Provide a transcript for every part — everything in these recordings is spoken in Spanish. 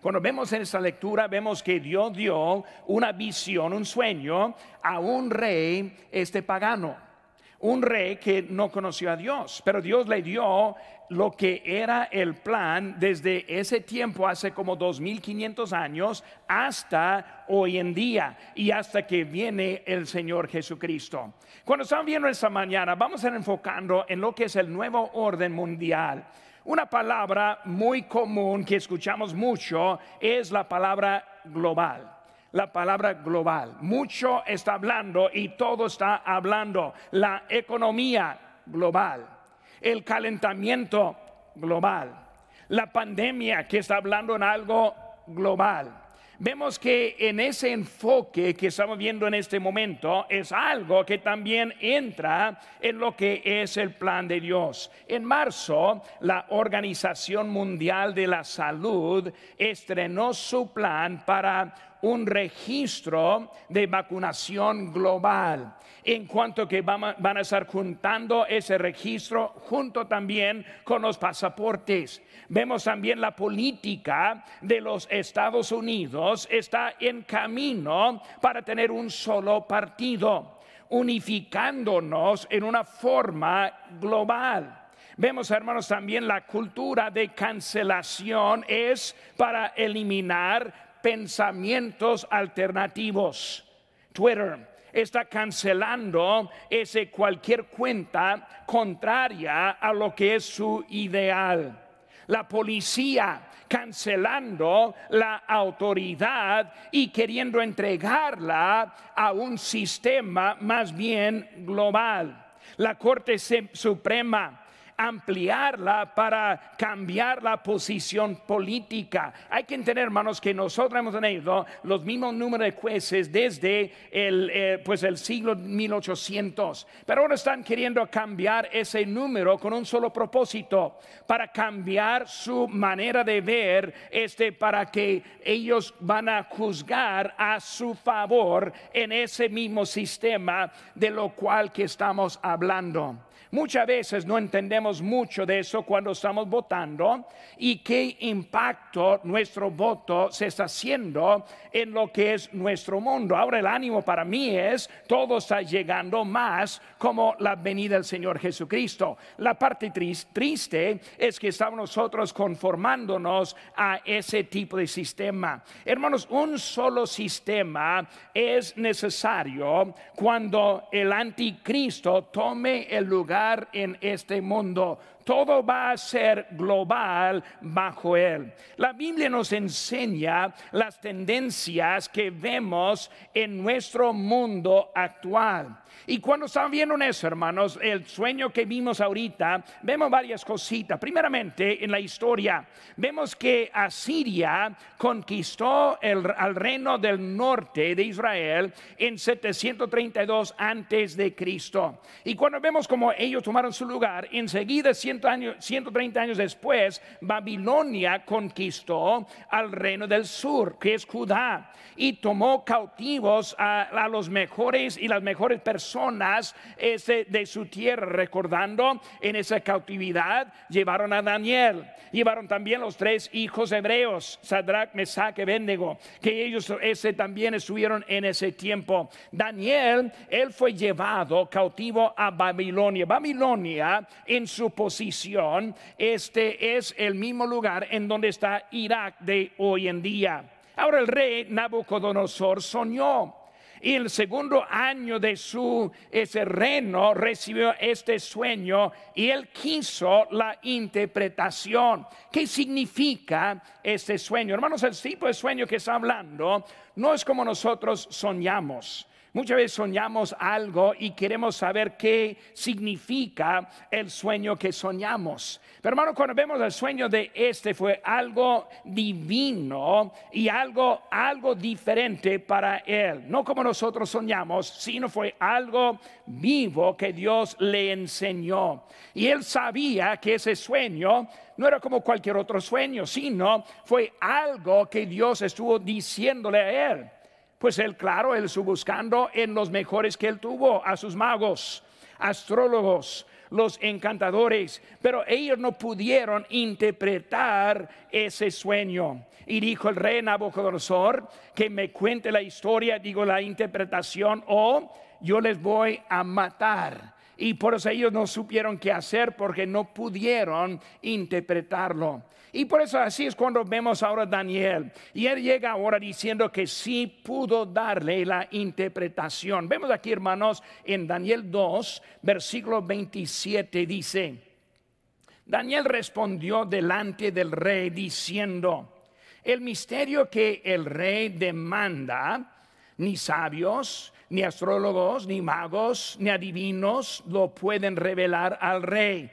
Cuando vemos en esta lectura, vemos que Dios dio una visión, un sueño a un rey este pagano, un rey que no conoció a Dios, pero Dios le dio lo que era el plan desde ese tiempo, hace como 2500 años, hasta hoy en día y hasta que viene el Señor Jesucristo. Cuando estamos viendo esta mañana, vamos a ir enfocando en lo que es el nuevo orden mundial. Una palabra muy común que escuchamos mucho es la palabra global. La palabra global. Mucho está hablando y todo está hablando. La economía global. El calentamiento global. La pandemia que está hablando en algo global vemos que en ese enfoque que estamos viendo en este momento es algo que también entra en lo que es el plan de Dios. En marzo, la Organización Mundial de la Salud estrenó su plan para un registro de vacunación global en cuanto que van a estar juntando ese registro junto también con los pasaportes. Vemos también la política de los Estados Unidos está en camino para tener un solo partido, unificándonos en una forma global. Vemos, hermanos, también la cultura de cancelación es para eliminar pensamientos alternativos. Twitter, está cancelando ese cualquier cuenta contraria a lo que es su ideal. La policía cancelando la autoridad y queriendo entregarla a un sistema más bien global. La Corte Suprema ampliarla para cambiar la posición política. Hay que entender, hermanos, que nosotros hemos tenido los mismos números de jueces desde el, eh, pues el siglo 1800, pero ahora están queriendo cambiar ese número con un solo propósito, para cambiar su manera de ver, este, para que ellos van a juzgar a su favor en ese mismo sistema de lo cual que estamos hablando. Muchas veces no entendemos mucho de eso cuando estamos votando y qué impacto nuestro voto se está haciendo en lo que es nuestro mundo. Ahora el ánimo para mí es, todo está llegando más como la venida del Señor Jesucristo. La parte triste es que estamos nosotros conformándonos a ese tipo de sistema. Hermanos, un solo sistema es necesario cuando el anticristo tome el lugar en este mundo todo va a ser global bajo él. La Biblia nos enseña las tendencias que vemos en nuestro mundo actual. Y cuando estamos viendo eso, hermanos, el sueño que vimos ahorita, vemos varias cositas. Primeramente, en la historia, vemos que Asiria conquistó el, al reino del norte de Israel en 732 antes de Cristo. Y cuando vemos como ellos tomaron su lugar, enseguida 130 años después, Babilonia conquistó al reino del sur, que es Judá, y tomó cautivos a, los mejores y las mejores personas ese, de su tierra, recordando en esa cautividad, llevaron a Daniel, llevaron también los tres hijos hebreos, Sadrach, Mesach y Abednego, que ellos ese también estuvieron en ese tiempo. Daniel, él fue llevado cautivo a Babilonia. Babilonia en su posición este es el mismo lugar en donde está Irak de hoy en día. Ahora el rey Nabucodonosor soñó y el segundo año de su ese reino recibió este sueño y él quiso la interpretación. ¿Qué significa este sueño? Hermanos, el tipo de sueño que está hablando no es como nosotros soñamos. Muchas veces soñamos algo y queremos saber qué significa el sueño que soñamos. Pero hermano, cuando vemos el sueño de este fue algo divino y algo algo diferente para él. No como nosotros soñamos, sino fue algo vivo que Dios le enseñó. Y él sabía que ese sueño no era como cualquier otro sueño, sino fue algo que Dios estuvo diciéndole a él. Pues él, claro, él estuvo buscando en los mejores que él tuvo, a sus magos, astrólogos, los encantadores, pero ellos no pudieron interpretar ese sueño. Y dijo el rey Nabucodonosor que me cuente la historia, digo la interpretación, o yo les voy a matar. Y por eso ellos no supieron qué hacer porque no pudieron interpretarlo. Y por eso así es cuando vemos ahora a Daniel. Y él llega ahora diciendo que sí pudo darle la interpretación. Vemos aquí, hermanos, en Daniel 2, versículo 27, dice, Daniel respondió delante del rey diciendo, el misterio que el rey demanda, ni sabios, ni astrólogos, ni magos, ni adivinos lo pueden revelar al rey.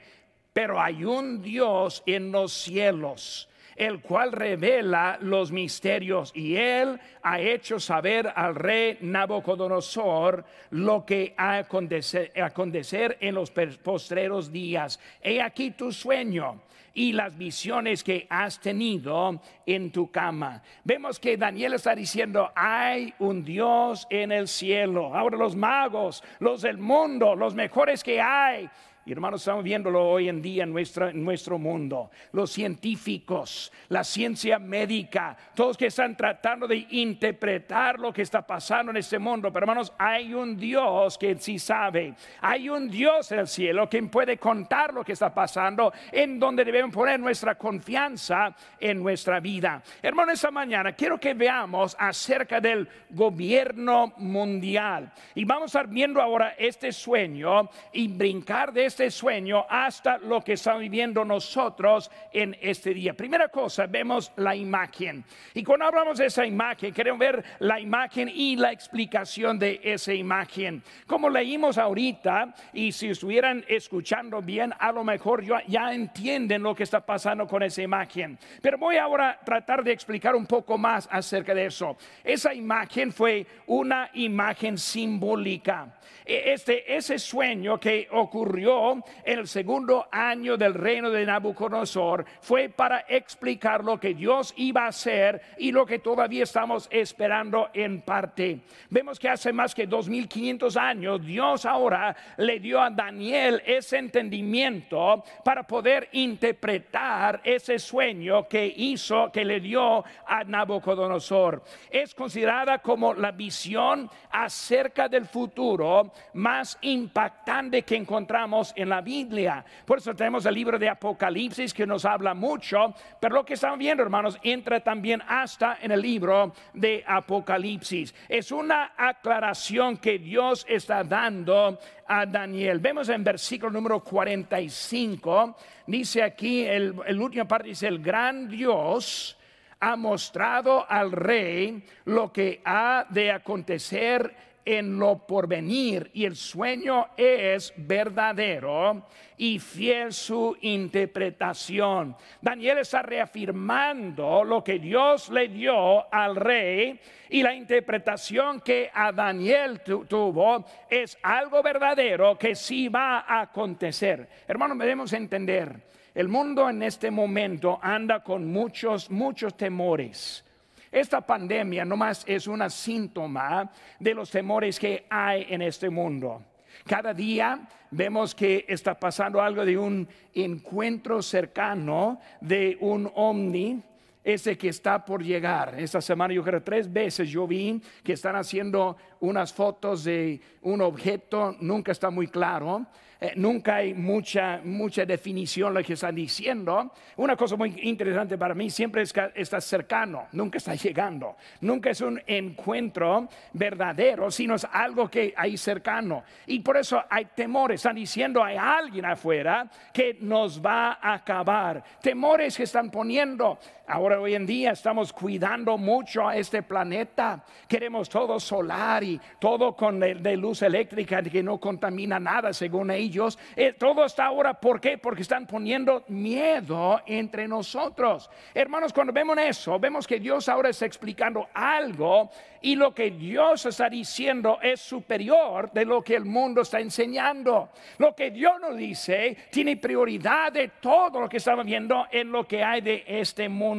Pero hay un Dios en los cielos, el cual revela los misterios y él ha hecho saber al rey Nabucodonosor lo que ha acontecer, acontecer en los postreros días. He aquí tu sueño y las visiones que has tenido en tu cama. Vemos que Daniel está diciendo, hay un Dios en el cielo. Ahora los magos, los del mundo, los mejores que hay, y hermanos, estamos viéndolo hoy en día en, nuestro mundo. Los científicos, la ciencia médica, todos que están tratando de interpretar lo que está pasando en este mundo. Pero hermanos, hay un Dios que sí sabe. Hay un Dios en el cielo que puede contar lo que está pasando, en donde debemos poner nuestra confianza en nuestra vida. Hermanos, esta mañana quiero que veamos acerca del gobierno mundial. Y vamos a estar viendo ahora este sueño y brincar de este este sueño hasta lo que estamos viviendo nosotros en este día. Primera cosa, vemos la imagen. Y cuando hablamos de esa imagen, queremos ver la imagen y la explicación de esa imagen. Como leímos ahorita, y si estuvieran escuchando bien, a lo mejor ya entienden lo que está pasando con esa imagen. Pero voy ahora a tratar de explicar un poco más acerca de eso. Esa imagen fue una imagen simbólica. E, este, ese sueño que ocurrió el segundo año del reino de Nabucodonosor fue para explicar lo que Dios iba a hacer y lo que todavía estamos esperando en parte. Vemos que hace más que 2500 años Dios ahora le dio a Daniel ese entendimiento para poder interpretar ese sueño que hizo, que le dio a Nabucodonosor. Es considerada como la visión acerca del futuro más impactante que encontramos en la Biblia. Por eso tenemos el libro de Apocalipsis que nos habla mucho, pero lo que estamos viendo, hermanos, entra también hasta en el libro de Apocalipsis. Es una aclaración que Dios está dando a Daniel. Vemos en versículo número 45, dice aquí, el, el último parte dice, el gran Dios ha mostrado al rey lo que ha de acontecer en lo porvenir y el sueño es verdadero y fiel su interpretación. Daniel está reafirmando lo que Dios le dio al rey y la interpretación que a Daniel tuvo es algo verdadero que sí va a acontecer. Hermanos, debemos entender, el mundo en este momento anda con muchos, muchos temores esta pandemia nomás es un síntoma de los temores que hay en este mundo. Cada día vemos que está pasando algo de un encuentro cercano de un ovni ese que está por llegar. Esta semana yo creo tres veces yo vi que están haciendo unas fotos de un objeto, nunca está muy claro, eh, nunca hay mucha, mucha definición lo que están diciendo. Una cosa muy interesante para mí siempre está cercano, nunca está llegando, nunca es un encuentro verdadero, sino es algo que hay cercano. Y por eso hay temores, están diciendo hay alguien afuera que nos va a acabar. Temores que están poniendo. Ahora hoy en día estamos cuidando mucho a este planeta, queremos todo solar y todo con de, luz eléctrica que no contamina nada según ellos. Eh, todo está ahora, ¿por qué? Porque están poniendo miedo entre nosotros. Hermanos, cuando vemos eso, vemos que Dios ahora está explicando algo y lo que Dios está diciendo es superior de lo que el mundo está enseñando. Lo que Dios nos dice tiene prioridad de todo lo que estamos viendo en lo que hay de este mundo.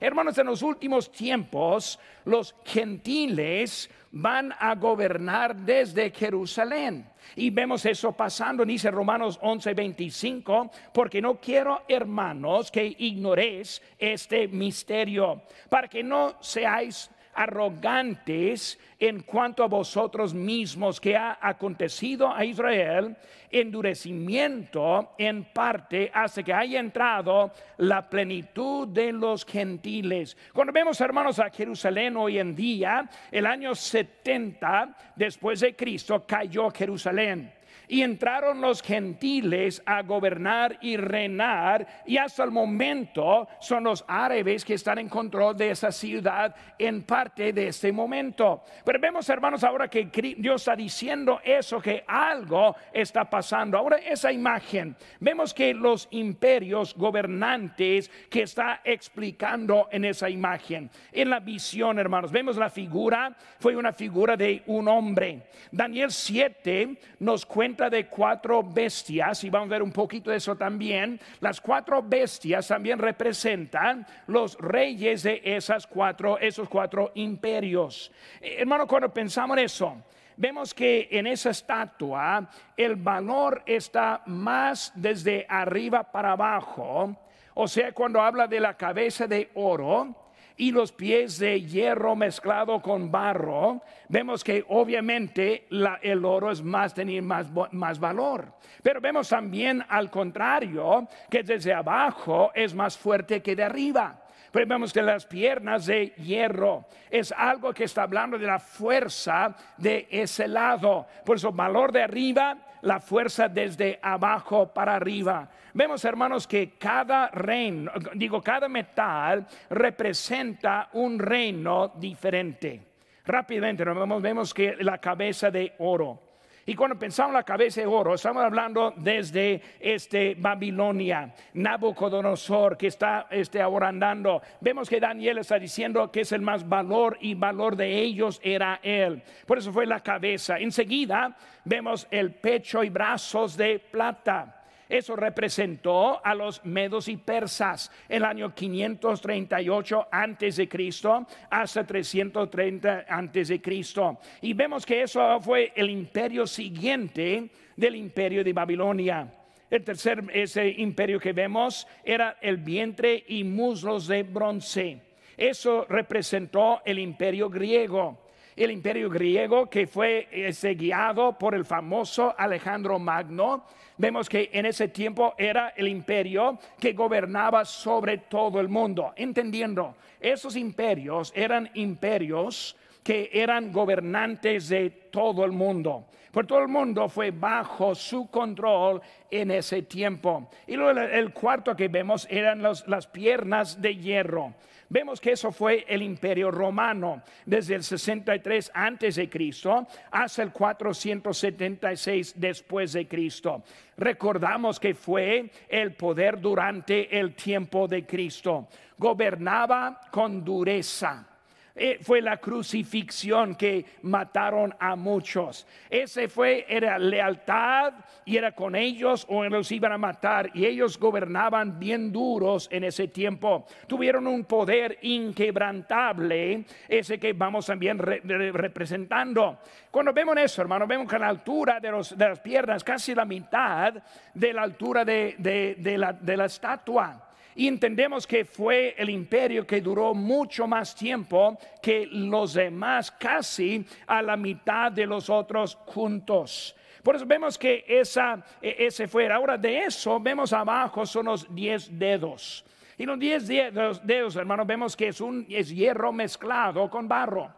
Hermanos, en los últimos tiempos, los gentiles van a gobernar desde Jerusalén. Y vemos eso pasando, dice Romanos 11, 25, porque no quiero, hermanos, que ignoréis este misterio, para que no seáis arrogantes en cuanto a vosotros mismos que ha acontecido a Israel, endurecimiento en parte hasta que haya entrado la plenitud de los gentiles. Cuando vemos hermanos a Jerusalén hoy en día, el año 70 después de Cristo cayó Jerusalén y entraron los gentiles a gobernar y reinar y hasta el momento son los árabes que están en control de esa ciudad en parte de este momento. Pero vemos hermanos ahora que Dios está diciendo eso, que algo está pasando. Ahora esa imagen, vemos que los imperios gobernantes que está explicando en esa imagen, en la visión hermanos, vemos la figura, fue una figura de un hombre. Daniel 7 nos cuenta de cuatro bestias, y vamos a ver un poquito de eso también. Las cuatro bestias también representan los reyes de esas cuatro, esos cuatro imperios. Eh, hermano, cuando pensamos en eso, vemos que en esa estatua el valor está más desde arriba para abajo. O sea, cuando habla de la cabeza de oro, y los pies de hierro mezclado con barro, vemos que obviamente el oro es más, tener más, más valor. Pero vemos también al contrario, que desde abajo es más fuerte que de arriba. Vemos que las piernas de hierro es algo que está hablando de la fuerza de ese lado. Por eso, valor de arriba, la fuerza desde abajo para arriba. Vemos, hermanos, que cada reino, digo, cada metal representa un reino diferente. Rápidamente vemos, vemos que la cabeza de oro. Y cuando pensamos en la cabeza de oro, estamos hablando desde este Babilonia, Nabucodonosor, que está este, ahora andando. Vemos que Daniel está diciendo que es el más valor y valor de ellos era él. Por eso fue la cabeza. Enseguida vemos el pecho y brazos de plata. Eso representó a los medos y persas el año 538 antes de Cristo hasta 330 antes de Cristo. Y vemos que eso fue el imperio siguiente del imperio de Babilonia. El tercer ese imperio que vemos era el vientre y muslos de bronce. Eso representó el imperio griego el imperio griego que fue ese, guiado por el famoso Alejandro Magno. Vemos que en ese tiempo era el imperio que gobernaba sobre todo el mundo. Entendiendo, esos imperios eran imperios que eran gobernantes de todo el mundo. Por todo el mundo fue bajo su control en ese tiempo. Y luego el, cuarto que vemos eran las piernas de hierro. Vemos que eso fue el imperio romano desde el 63 antes de Cristo hasta el 476 después de Cristo. Recordamos que fue el poder durante el tiempo de Cristo. Gobernaba con dureza eh, fue la crucifixión que mataron a muchos. Ese fue, era lealtad y era con ellos o los iban a matar. Y ellos gobernaban bien duros en ese tiempo. Tuvieron un poder inquebrantable, ese que vamos también representando. Cuando vemos eso, hermano, vemos que la altura de, los, las piernas, casi la mitad de la altura de la estatua. Y entendemos que fue el imperio que duró mucho más tiempo que los demás, casi a la mitad de los otros juntos. Por eso vemos que esa, e, ese fue. Ahora de eso vemos abajo son los diez dedos. Y los diez dedos, dedos hermanos, vemos que es un es hierro mezclado con barro.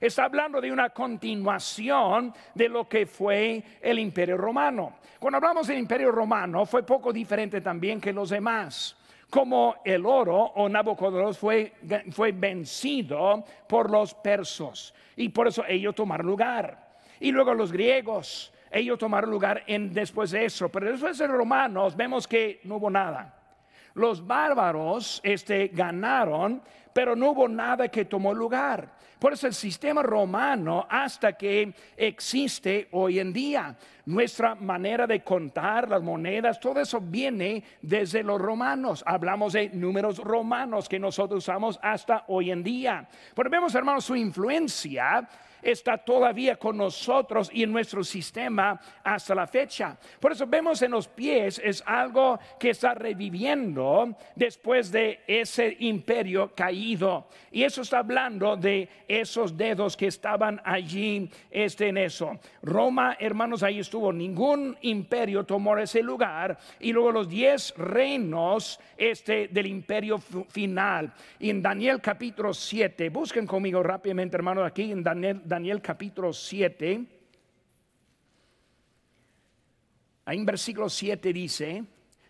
Está hablando de una continuación de lo que fue el imperio romano. Cuando hablamos del imperio romano fue poco diferente también que los demás como el oro o Nabucodonosor fue, fue vencido por los persos y por eso ellos tomaron lugar. Y luego los griegos, ellos tomaron lugar en, después de eso, pero después de los romanos vemos que no hubo nada. Los bárbaros este, ganaron, pero no hubo nada que tomó lugar. Por eso el sistema romano hasta que existe hoy en día. Nuestra manera de contar las monedas, todo eso viene desde los romanos. Hablamos de números romanos que nosotros usamos hasta hoy en día. Pero vemos, hermanos, su influencia está todavía con nosotros y en nuestro sistema hasta la fecha. Por eso vemos en los pies es algo que está reviviendo después de ese imperio caído. Y eso está hablando de esos dedos que estaban allí este, en eso. Roma, hermanos, ahí estuvo. Ningún imperio tomó ese lugar. Y luego los diez reinos este, del imperio final. Y en Daniel capítulo 7, busquen conmigo rápidamente, hermanos, aquí en Daniel Daniel capítulo 7, ahí en versículo 7 dice,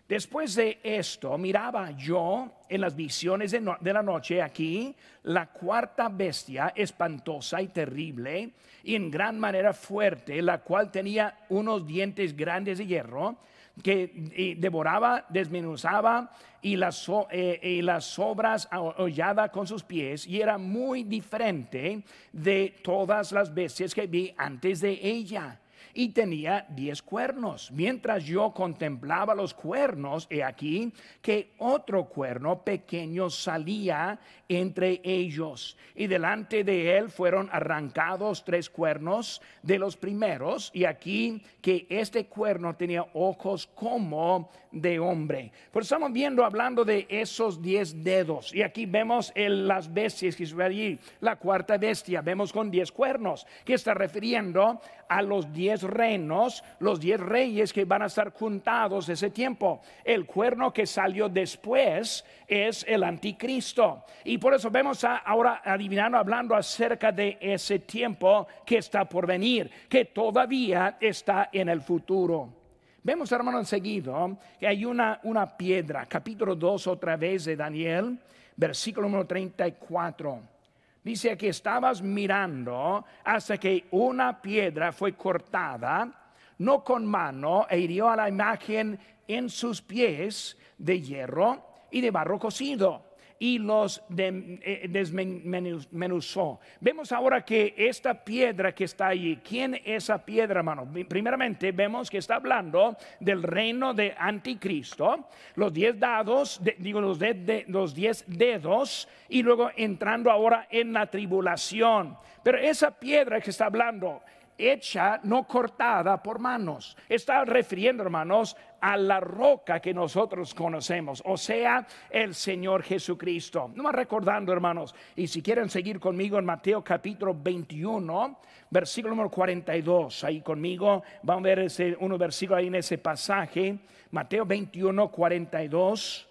después de esto miraba yo en las visiones de, de, la noche aquí la cuarta bestia espantosa y terrible y en gran manera fuerte, la cual tenía unos dientes grandes de hierro que devoraba, desmenuzaba y las, eh, y las sobras hollada con sus pies y era muy diferente de todas las bestias que vi antes de ella y tenía diez cuernos. Mientras yo contemplaba los cuernos, he aquí que otro cuerno pequeño salía entre ellos. Y delante de él fueron arrancados tres cuernos de los primeros. Y aquí que este cuerno tenía ojos como de hombre. Pues estamos viendo, hablando de esos diez dedos. Y aquí vemos las bestias que sube allí. La cuarta bestia, vemos con diez cuernos, que está refiriendo a los diez reinos, los diez reyes que van a estar juntados ese tiempo. El cuerno que salió después es el anticristo. Y por eso vemos ahora adivinando, hablando acerca de ese tiempo que está por venir, que todavía está en el futuro. Vemos, hermano, enseguida que hay una, una piedra, capítulo 2 otra vez de Daniel, versículo número 34 Dice que estabas mirando hasta que una piedra fue cortada, no con mano, e hirió a la imagen en sus pies de hierro y de barro cocido y los eh, desmenuzó. Vemos ahora que esta piedra que está allí, ¿quién es esa piedra, hermano? Primeramente vemos que está hablando del reino de anticristo, los diez dados, digo los, los diez dedos, y luego entrando ahora en la tribulación. Pero esa piedra que está hablando hecha, no cortada por manos. Está refiriendo, hermanos, a la roca que nosotros conocemos, o sea, el Señor Jesucristo. No más recordando, hermanos, y si quieren seguir conmigo en Mateo capítulo 21, versículo número 42, ahí conmigo, van a ver ese, uno versículo ahí en ese pasaje, Mateo 21, 42,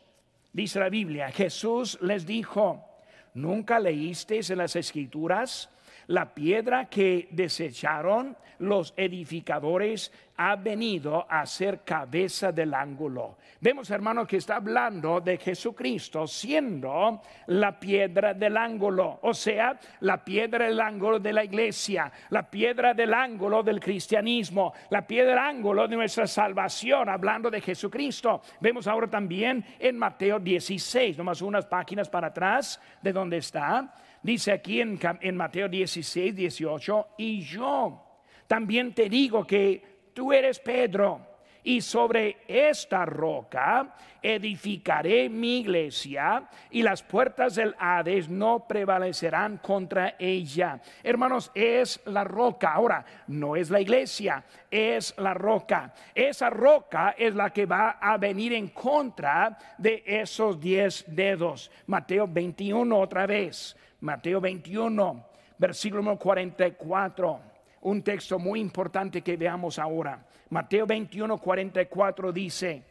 dice la Biblia, Jesús les dijo, ¿nunca leísteis en las escrituras? La piedra que desecharon los edificadores ha venido a ser cabeza del ángulo. Vemos, hermano, que está hablando de Jesucristo siendo la piedra del ángulo, o sea, la piedra del ángulo de la iglesia, la piedra del ángulo del cristianismo, la piedra del ángulo de nuestra salvación, hablando de Jesucristo. Vemos ahora también en Mateo 16, nomás unas páginas para atrás de donde está Dice aquí en, Mateo 16, 18, y yo también te digo que tú eres Pedro y sobre esta roca edificaré mi iglesia y las puertas del Hades no prevalecerán contra ella. Hermanos, es la roca. Ahora, no es la iglesia, es la roca. Esa roca es la que va a venir en contra de esos diez dedos. Mateo 21 otra vez. Mateo 21, versículo 44, un texto muy importante que veamos ahora. Mateo 21, 44 dice,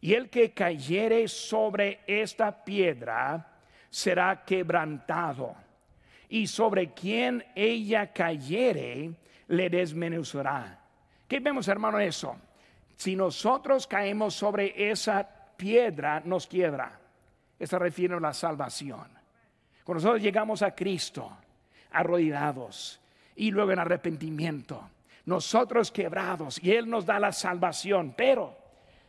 y el que cayere sobre esta piedra será quebrantado, y sobre quien ella cayere le desmenuzará. ¿Qué vemos, hermano, eso? Si nosotros caemos sobre esa piedra, nos quiebra. Eso refiere a la salvación. Cuando nosotros llegamos a Cristo, arrodillados y luego en arrepentimiento, nosotros quebrados y Él nos da la salvación, pero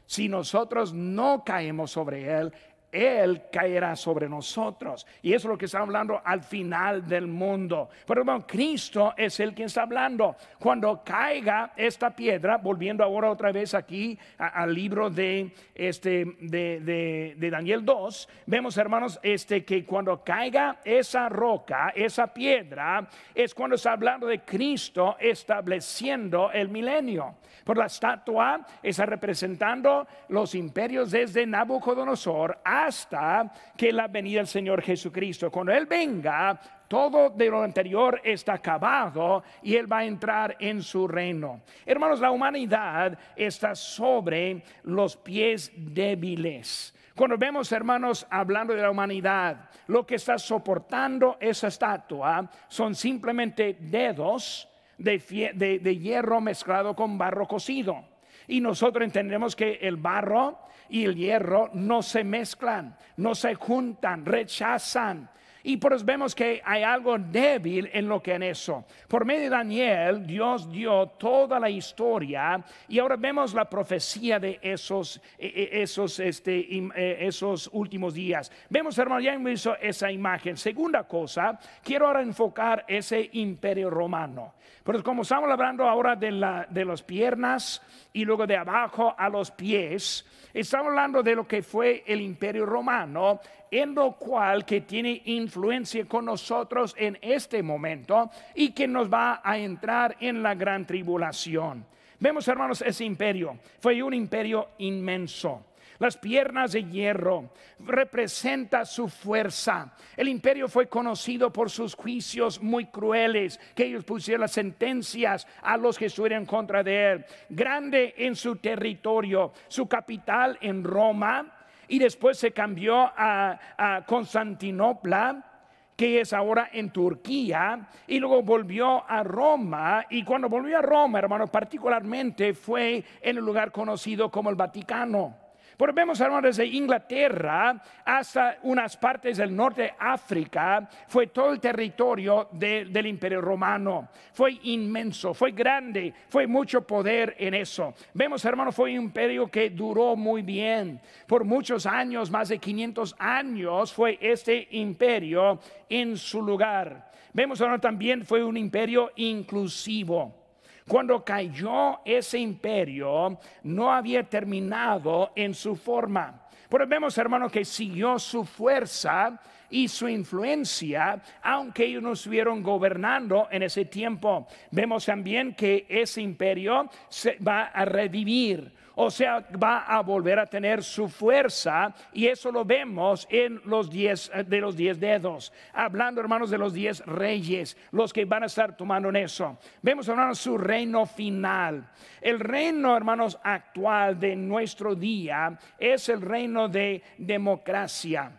si nosotros no caemos sobre Él, Él caerá sobre nosotros. Y eso es lo que está hablando al final del mundo. Pero bueno, Cristo es el que está hablando. Cuando caiga esta piedra, volviendo ahora otra vez aquí al libro de, este, de, Daniel 2, vemos hermanos este, que cuando caiga esa roca, esa piedra, es cuando está hablando de Cristo estableciendo el milenio. Por la estatua está representando los imperios desde Nabucodonosor hasta que la venida del Señor Jesucristo. Cuando Él venga, todo de lo anterior está acabado y Él va a entrar en su reino. Hermanos, la humanidad está sobre los pies débiles. Cuando vemos, hermanos, hablando de la humanidad, lo que está soportando esa estatua son simplemente dedos de, hierro mezclado con barro cocido. Y nosotros entendemos que el barro y el hierro no se mezclan, no se juntan, rechazan. Y por eso vemos que hay algo débil en lo que en eso. Por medio de Daniel, Dios dio toda la historia y ahora vemos la profecía de esos, e, e, esos, este, e, esos últimos días. Vemos, hermano, ya visto esa imagen. Segunda cosa, quiero ahora enfocar ese imperio romano. Pero como estamos hablando ahora de, la, de las piernas y luego de abajo a los pies, estamos hablando de lo que fue el imperio romano, en lo cual que tiene influencia con nosotros en este momento y que nos va a entrar en la gran tribulación. Vemos, hermanos, ese imperio fue un imperio inmenso. Las piernas de hierro representa su fuerza. El imperio fue conocido por sus juicios muy crueles, que ellos pusieron las sentencias a los que estuvieron contra de él. Grande en su territorio, su capital en Roma, y después se cambió a, Constantinopla que es ahora en Turquía, y luego volvió a Roma, y cuando volvió a Roma, hermano, particularmente fue en el lugar conocido como el Vaticano. Porque vemos, hermanos, desde Inglaterra hasta unas partes del norte de África, fue todo el territorio del imperio romano. Fue inmenso, fue grande, fue mucho poder en eso. Vemos, hermanos, fue un imperio que duró muy bien. Por muchos años, más de 500 años, fue este imperio en su lugar. Vemos, hermanos, también fue un imperio inclusivo. Cuando cayó ese imperio, no había terminado en su forma. Pero vemos, hermano, que siguió su fuerza y su influencia, aunque ellos no estuvieron gobernando en ese tiempo. Vemos también que ese imperio se va a revivir o sea, va a volver a tener su fuerza y eso lo vemos en los diez eh, de los diez dedos, hablando hermanos de los diez reyes, los que van a estar tomando en eso. Vemos hermanos su reino final. El reino hermanos actual de nuestro día es el reino de democracia.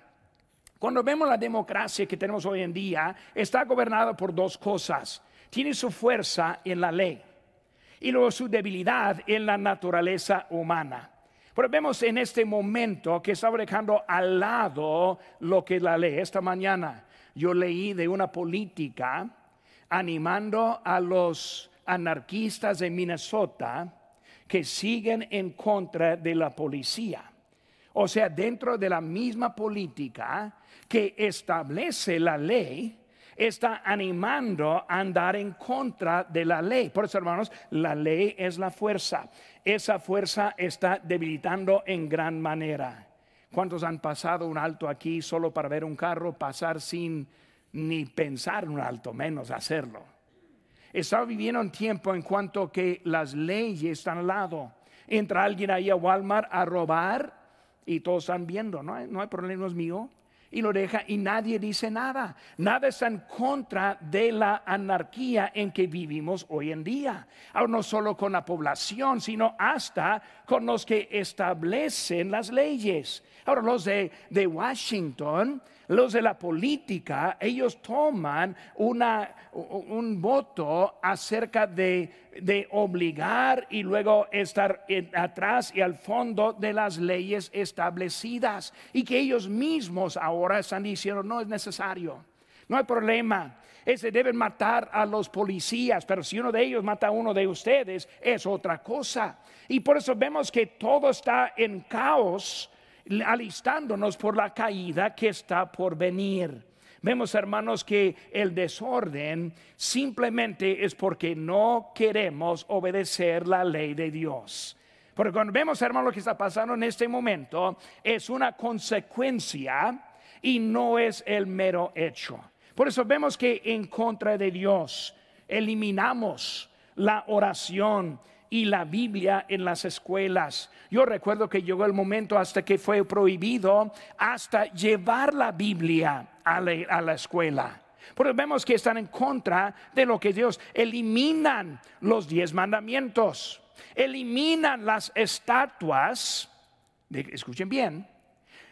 Cuando vemos la democracia que tenemos hoy en día, está gobernada por dos cosas. Tiene su fuerza en la ley y luego su debilidad en la naturaleza humana. Pero vemos en este momento que está dejando al lado lo que la ley. Esta mañana yo leí de una política animando a los anarquistas de Minnesota que siguen en contra de la policía. O sea, dentro de la misma política que establece la ley, está animando a andar en contra de la ley. Por eso, hermanos, la ley es la fuerza. Esa fuerza está debilitando en gran manera. ¿Cuántos han pasado un alto aquí solo para ver un carro pasar sin ni pensar un alto, menos hacerlo? Está viviendo un tiempo en cuanto que las leyes están al lado. Entra alguien ahí a Walmart a robar y todos están viendo, no hay, no hay problema, mío y lo deja y nadie dice nada. Nada está en contra de la anarquía en que vivimos hoy en día. Ahora no solo con la población, sino hasta con los que establecen las leyes. Ahora los de, de Washington los de la política, ellos toman una, un voto acerca de, de obligar y luego estar atrás y al fondo de las leyes establecidas y que ellos mismos ahora están diciendo no es necesario, no hay problema. Ese deben matar a los policías, pero si uno de ellos mata a uno de ustedes, es otra cosa. Y por eso vemos que todo está en caos alistándonos por la caída que está por venir. Vemos, hermanos, que el desorden simplemente es porque no queremos obedecer la ley de Dios. Porque cuando vemos, hermanos, lo que está pasando en este momento, es una consecuencia y no es el mero hecho. Por eso vemos que en contra de Dios eliminamos la oración y la Biblia en las escuelas. Yo recuerdo que llegó el momento hasta que fue prohibido hasta llevar la Biblia a la, escuela. Porque vemos que están en contra de lo que Dios eliminan los diez mandamientos, eliminan las estatuas, escuchen bien,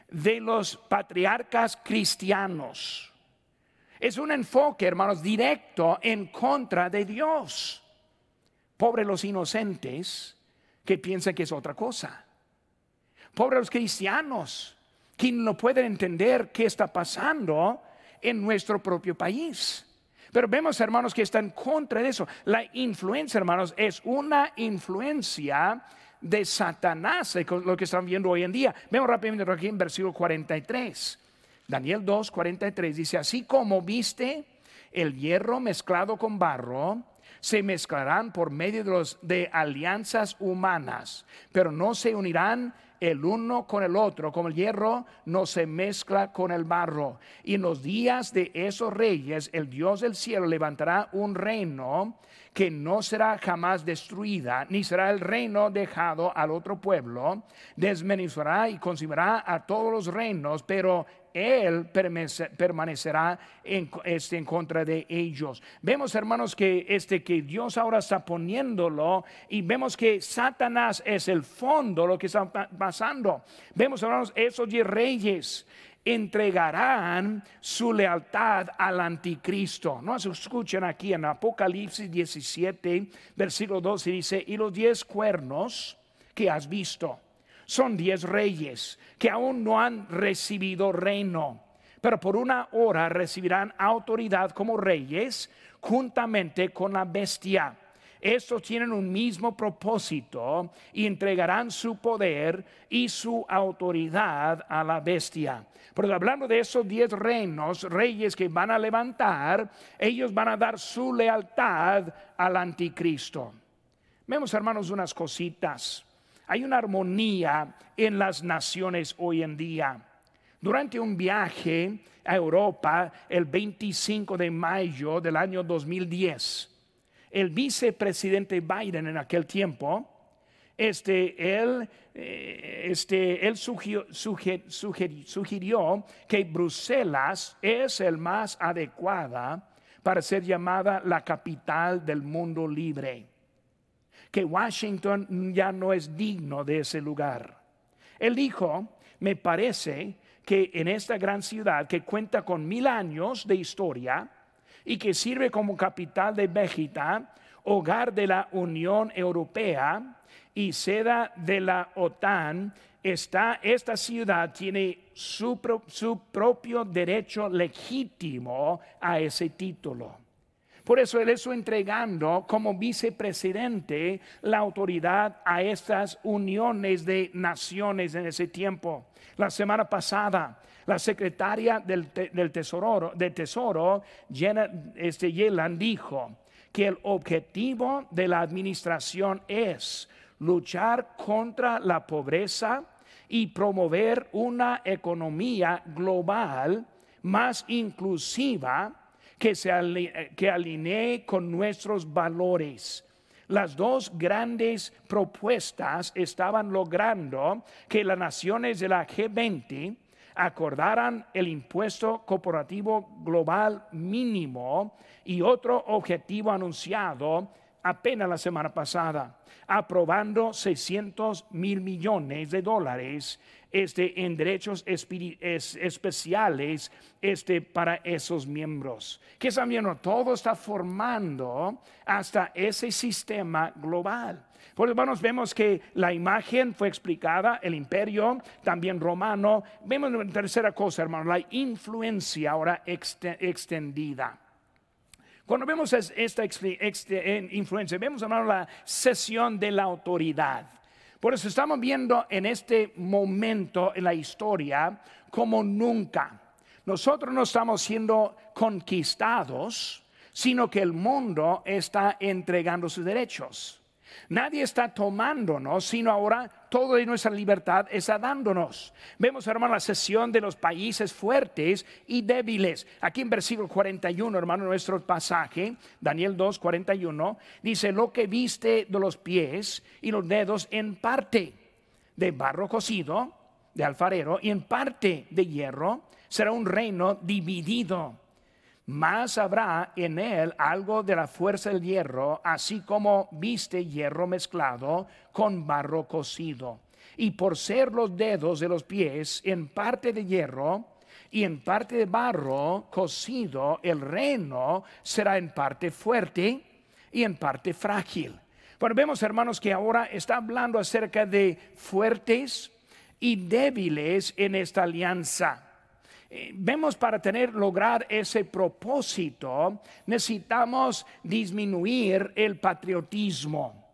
de los patriarcas cristianos. Es un enfoque, hermanos, directo en contra de Dios. Pobre los inocentes que piensan que es otra cosa. Pobre los cristianos que no pueden entender qué está pasando en nuestro propio país. Pero vemos, hermanos, que está en contra de eso. La influencia, hermanos, es una influencia de Satanás, lo que están viendo hoy en día. Vemos rápidamente aquí en versículo 43. Daniel 2, 43 dice, así como viste el hierro mezclado con barro, se mezclarán por medio de, los, de alianzas humanas, pero no se unirán el uno con el otro, como el hierro no se mezcla con el barro. Y en los días de esos reyes, el Dios del cielo levantará un reino que no será jamás destruida, ni será el reino dejado al otro pueblo, desmenuzará y consumirá a todos los reinos, pero él permanecerá en, este, en contra de ellos. Vemos, hermanos, que, este, que Dios ahora está poniéndolo y vemos que Satanás es el fondo, lo que está pasando. Vemos, hermanos, esos reyes entregarán su lealtad al anticristo. No se escuchen aquí en Apocalipsis 17, versículo 12 dice, y los diez cuernos que has visto son diez reyes que aún no han recibido reino, pero por una hora recibirán autoridad como reyes juntamente con la bestia. Estos tienen un mismo propósito y entregarán su poder y su autoridad a la bestia. Porque hablando de esos diez reinos, reyes que van a levantar, ellos van a dar su lealtad al anticristo. Vemos, hermanos, unas cositas. Hay una armonía en las naciones hoy en día. Durante un viaje a Europa el 25 de mayo del año 2010, el vicepresidente Biden en aquel tiempo, este, él, eh, este, él sugirió, que Bruselas es el más adecuada para ser llamada la capital del mundo libre que Washington ya no es digno de ese lugar. Él dijo, me parece que en esta gran ciudad que cuenta con mil años de historia y que sirve como capital de Bélgica, hogar de la Unión Europea y sede de la OTAN, está, esta ciudad tiene su, su propio derecho legítimo a ese título. Por eso Él está entregando como vicepresidente la autoridad a estas uniones de naciones en ese tiempo. La semana pasada, la secretaria del, tesoro, del tesoro este, Yellen, dijo que el objetivo de la administración es luchar contra la pobreza y promover una economía global más inclusiva que, se que alinee con nuestros valores. Las dos grandes propuestas estaban logrando que las naciones de la G20 acordaran el impuesto corporativo global mínimo y otro objetivo anunciado apenas la semana pasada, aprobando 600 mil millones de dólares este, en derechos especiales este, para esos miembros. Que están viendo, todo está formando hasta ese sistema global. Por hermanos, vemos que la imagen fue explicada, el imperio también romano. Vemos una tercera cosa, hermano, la influencia ahora extendida. Cuando vemos esta influencia, vemos hermano, la sesión de la autoridad. Por eso estamos viendo en este momento en la historia como nunca. Nosotros no estamos siendo conquistados, sino que el mundo está entregando sus derechos. Nadie está tomándonos, sino ahora todo de nuestra libertad está dándonos. Vemos, hermano, la sesión de los países fuertes y débiles. Aquí en versículo 41, hermano, nuestro pasaje, Daniel 2, 41, dice, lo que viste de los pies y los dedos en parte de barro cocido, de alfarero, y en parte de hierro, será un reino dividido más habrá en él algo de la fuerza del hierro, así como viste hierro mezclado con barro cocido. Y por ser los dedos de los pies en parte de hierro y en parte de barro cocido, el reino será en parte fuerte y en parte frágil. Bueno, vemos hermanos que ahora está hablando acerca de fuertes y débiles en esta alianza. Eh, vemos para tener lograr ese propósito necesitamos disminuir el patriotismo.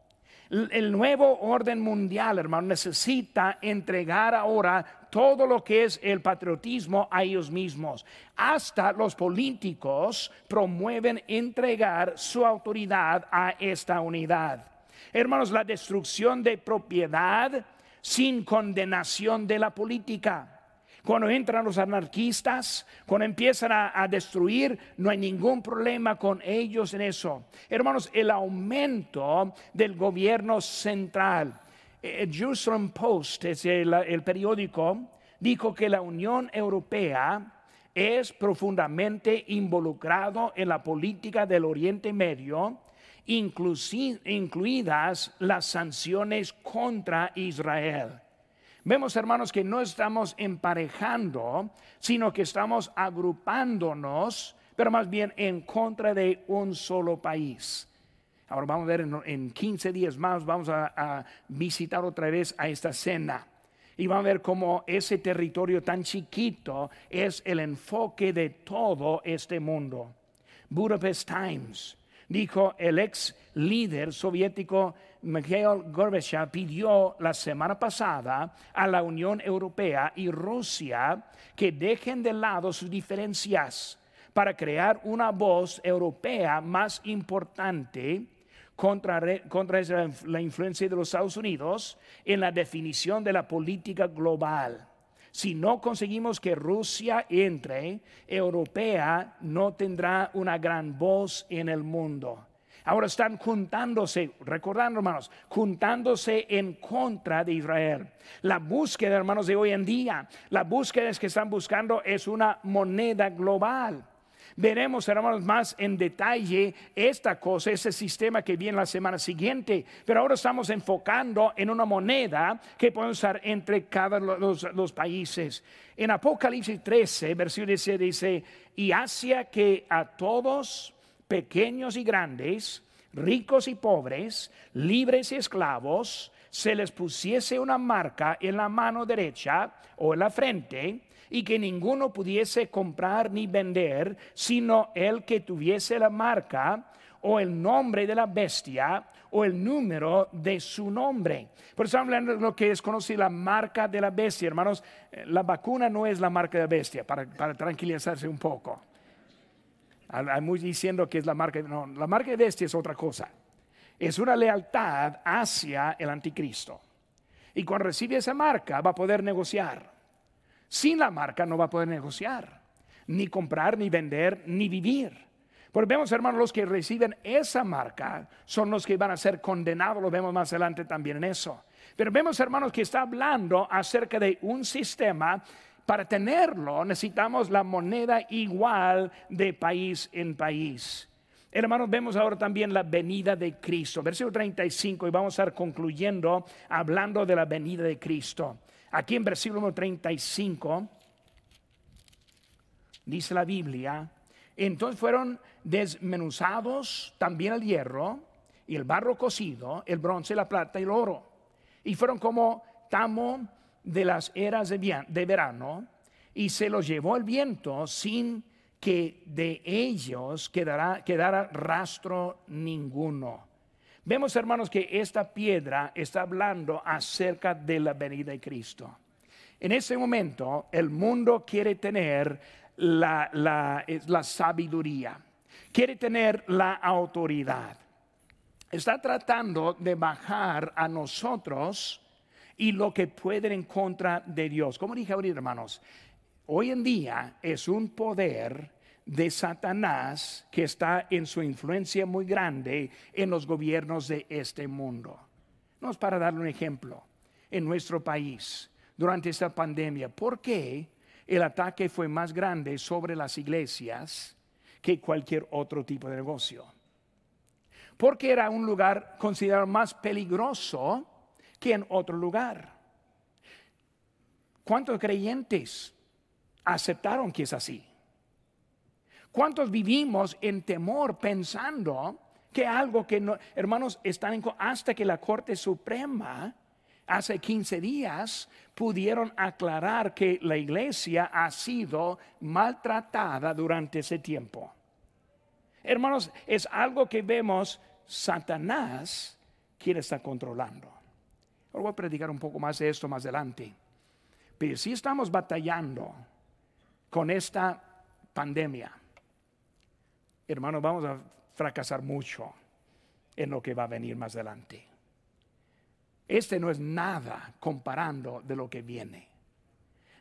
El nuevo orden mundial, hermano, necesita entregar ahora todo lo que es el patriotismo a ellos mismos. Hasta los políticos promueven entregar su autoridad a esta unidad. Hermanos, la destrucción de propiedad sin condenación de la política cuando entran los anarquistas, cuando empiezan a, destruir, no hay ningún problema con ellos en eso. Hermanos, el aumento del gobierno central. El eh, Jerusalem Post, es el, periódico, dijo que la Unión Europea es profundamente involucrado en la política del Oriente Medio, incluidas las sanciones contra Israel. Vemos, hermanos, que no estamos emparejando, sino que estamos agrupándonos, pero más bien en contra de un solo país. Ahora vamos a ver en, 15 días más, vamos a, a visitar otra vez a esta cena y vamos a ver cómo ese territorio tan chiquito es el enfoque de todo este mundo. Budapest Times dijo el ex líder soviético Mikhail Gorbachev pidió la semana pasada a la Unión Europea y Rusia que dejen de lado sus diferencias para crear una voz europea más importante contra, contra la influencia de los Estados Unidos en la definición de la política global. Si no conseguimos que Rusia entre, Europea no tendrá una gran voz en el mundo. Ahora están juntándose, recordando hermanos, juntándose en contra de Israel. La búsqueda, hermanos, de hoy en día, la búsqueda que están buscando es una moneda global. Veremos, hermanos, más en detalle esta cosa, ese sistema que viene la semana siguiente. Pero ahora estamos enfocando en una moneda que puede usar entre cada los, los países. En Apocalipsis 13, versículo 17 dice, y hacia que a todos pequeños y grandes, ricos y pobres, libres y esclavos, se les pusiese una marca en la mano derecha o en la frente, y que ninguno pudiese comprar ni vender, sino el que tuviese la marca o el nombre de la bestia o el número de su nombre. Por eso hablando de lo que es conocido la marca de la bestia, hermanos. Eh, la vacuna no es la marca de la bestia, para, para tranquilizarse un poco. Hay muchos diciendo que es la marca, no, la marca de bestia es otra cosa. Es una lealtad hacia el anticristo. Y cuando recibe esa marca va a poder negociar. Sin la marca no va a poder negociar, ni comprar, ni vender, ni vivir. Porque vemos, hermanos, los que reciben esa marca son los que van a ser condenados, lo vemos más adelante también en eso. Pero vemos, hermanos, que está hablando acerca de un sistema para tenerlo necesitamos la moneda igual de país en país. Hermanos, vemos ahora también la venida de Cristo. Versículo 35 y vamos a estar concluyendo hablando de la venida de Cristo. Aquí en versículo 35 dice la Biblia, entonces fueron desmenuzados también el hierro y el barro cocido, el bronce, la plata y el oro. Y fueron como tamo de las eras de, verano y se los llevó el viento sin que de ellos quedara, quedara rastro ninguno. Vemos, hermanos, que esta piedra está hablando acerca de la venida de Cristo. En ese momento, el mundo quiere tener la, la sabiduría, quiere tener la autoridad. Está tratando de bajar a nosotros y lo que pueden en contra de Dios. Como dije ahorita, hermanos, hoy en día es un poder de Satanás que está en su influencia muy grande en los gobiernos de este mundo. No es para darle un ejemplo. En nuestro país, durante esta pandemia, ¿por qué el ataque fue más grande sobre las iglesias que cualquier otro tipo de negocio? Porque era un lugar considerado más peligroso que en otro lugar. ¿Cuántos creyentes aceptaron que es así? ¿Cuántos vivimos en temor pensando que algo que no, hermanos, están en, hasta que la Corte Suprema hace 15 días pudieron aclarar que la iglesia ha sido maltratada durante ese tiempo. Hermanos, es algo que vemos Satanás quiere estar controlando. Ahora voy a predicar un poco más de esto más adelante. Pero si estamos batallando con esta pandemia, hermanos, vamos a fracasar mucho en lo que va a venir más adelante. Este no es nada comparando de lo que viene.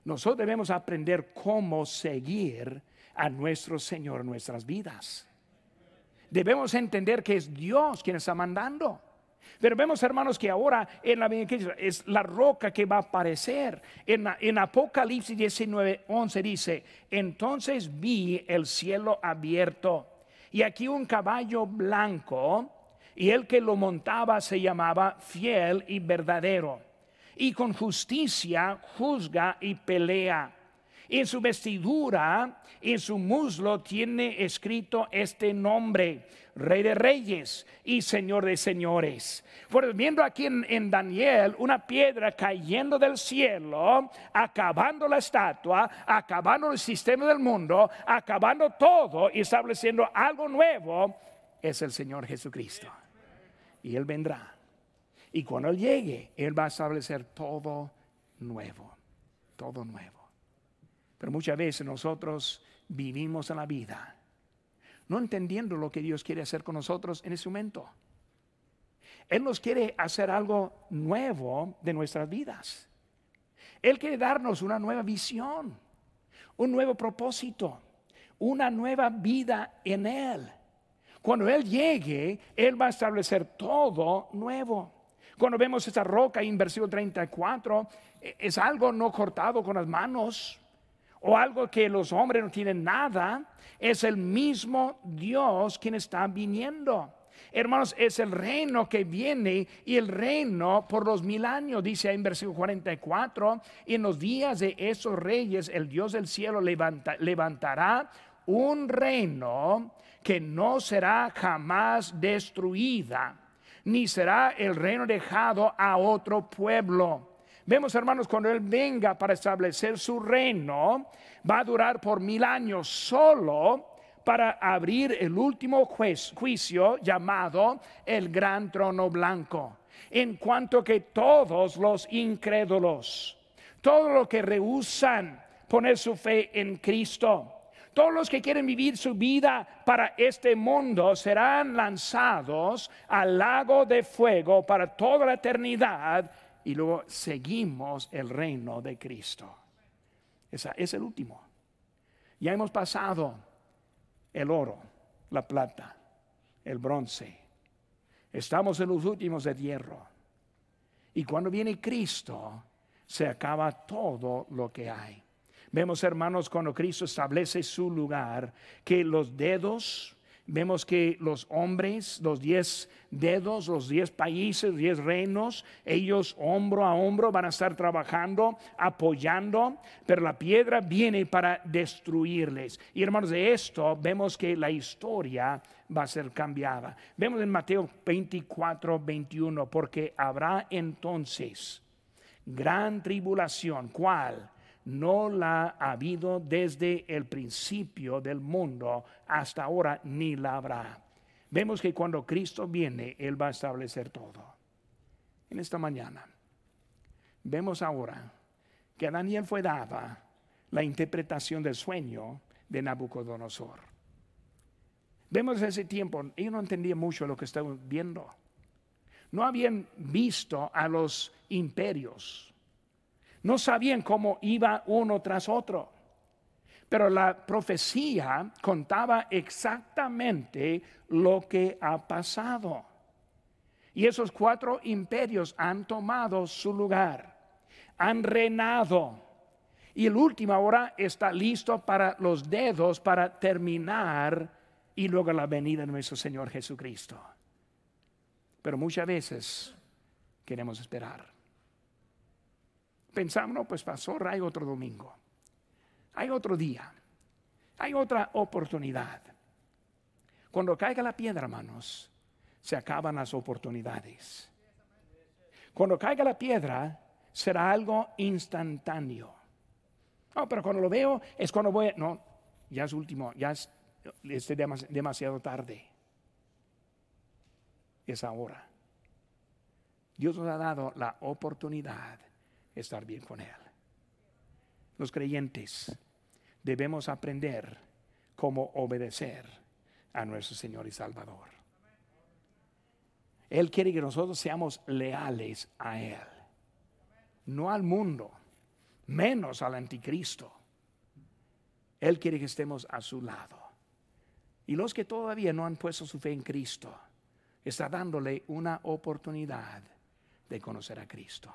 Nosotros debemos aprender cómo seguir a nuestro Señor en nuestras vidas. Debemos entender que es Dios quien está mandando. Pero vemos, hermanos, que ahora en la es la roca que va a aparecer. En, en Apocalipsis 19, 11 dice: Entonces vi el cielo abierto y aquí un caballo blanco, y el que lo montaba se llamaba fiel y verdadero, y con justicia juzga y pelea. En su vestidura, en su muslo tiene escrito este nombre, Rey de Reyes y Señor de Señores. Pues viendo aquí en, Daniel una piedra cayendo del cielo, acabando la estatua, acabando el sistema del mundo, acabando todo y estableciendo algo nuevo, es el Señor Jesucristo. Y Él vendrá. Y cuando Él llegue, Él va a establecer todo nuevo, todo nuevo. Pero muchas veces nosotros vivimos en la vida no entendiendo lo que Dios quiere hacer con nosotros en ese momento. Él nos quiere hacer algo nuevo de nuestras vidas. Él quiere darnos una nueva visión, un nuevo propósito, una nueva vida en Él. Cuando Él llegue, Él va a establecer todo nuevo. Cuando vemos esa roca en versículo 34, es algo no cortado con las manos, o algo que los hombres no tienen nada, es el mismo Dios quien está viniendo. Hermanos, es el reino que viene y el reino por los mil años, dice en versículo 44, en los días de esos reyes el Dios del cielo levantará un reino que no será jamás destruida, ni será el reino dejado a otro pueblo Vemos, hermanos, cuando Él venga para establecer su reino, va a durar por mil años solo para abrir el último juicio llamado el gran trono blanco. En cuanto que todos los incrédulos, todos los que rehusan poner su fe en Cristo, todos los que quieren vivir su vida para este mundo serán lanzados al lago de fuego para toda la eternidad y luego seguimos el reino de Cristo. Esa es el último. Ya hemos pasado el oro, la plata, el bronce. Estamos en los últimos de hierro. Y cuando viene Cristo, se acaba todo lo que hay. Vemos, hermanos, cuando Cristo establece su lugar, que los dedos vemos que los hombres, los diez dedos, los diez países, diez reinos, ellos hombro a hombro van a estar trabajando, apoyando, pero la piedra viene para destruirles. Y hermanos, de esto vemos que la historia va a ser cambiada. Vemos en Mateo 24, 21, porque habrá entonces gran tribulación. ¿Cuál? No la ha habido desde el principio del mundo hasta ahora, ni la habrá. Vemos que cuando Cristo viene, Él va a establecer todo. En esta mañana, vemos ahora que a Daniel fue dada la interpretación del sueño de Nabucodonosor. Vemos ese tiempo, ellos no entendían mucho lo que estaban viendo. No habían visto a los imperios. No sabían cómo iba uno tras otro. Pero la profecía contaba exactamente lo que ha pasado. Y esos cuatro imperios han tomado su lugar, han reinado. Y el último ahora está listo para los dedos para terminar y luego la venida de nuestro Señor Jesucristo. Pero muchas veces queremos esperar. Pensamos, no, pues pasó, hay otro domingo, hay otro día, hay otra oportunidad. Cuando caiga la piedra, hermanos, se acaban las oportunidades. Cuando caiga la piedra, será algo instantáneo. No, pero cuando lo veo es cuando voy, no, ya es último, ya es es demasiado tarde. Es ahora. Dios nos ha dado la oportunidad estar bien con Él. Los creyentes debemos aprender cómo obedecer a nuestro Señor y Salvador. Él quiere que nosotros seamos leales a Él, no al mundo, menos al anticristo. Él quiere que estemos a su lado. Y los que todavía no han puesto su fe en Cristo, está dándole una oportunidad de conocer a Cristo.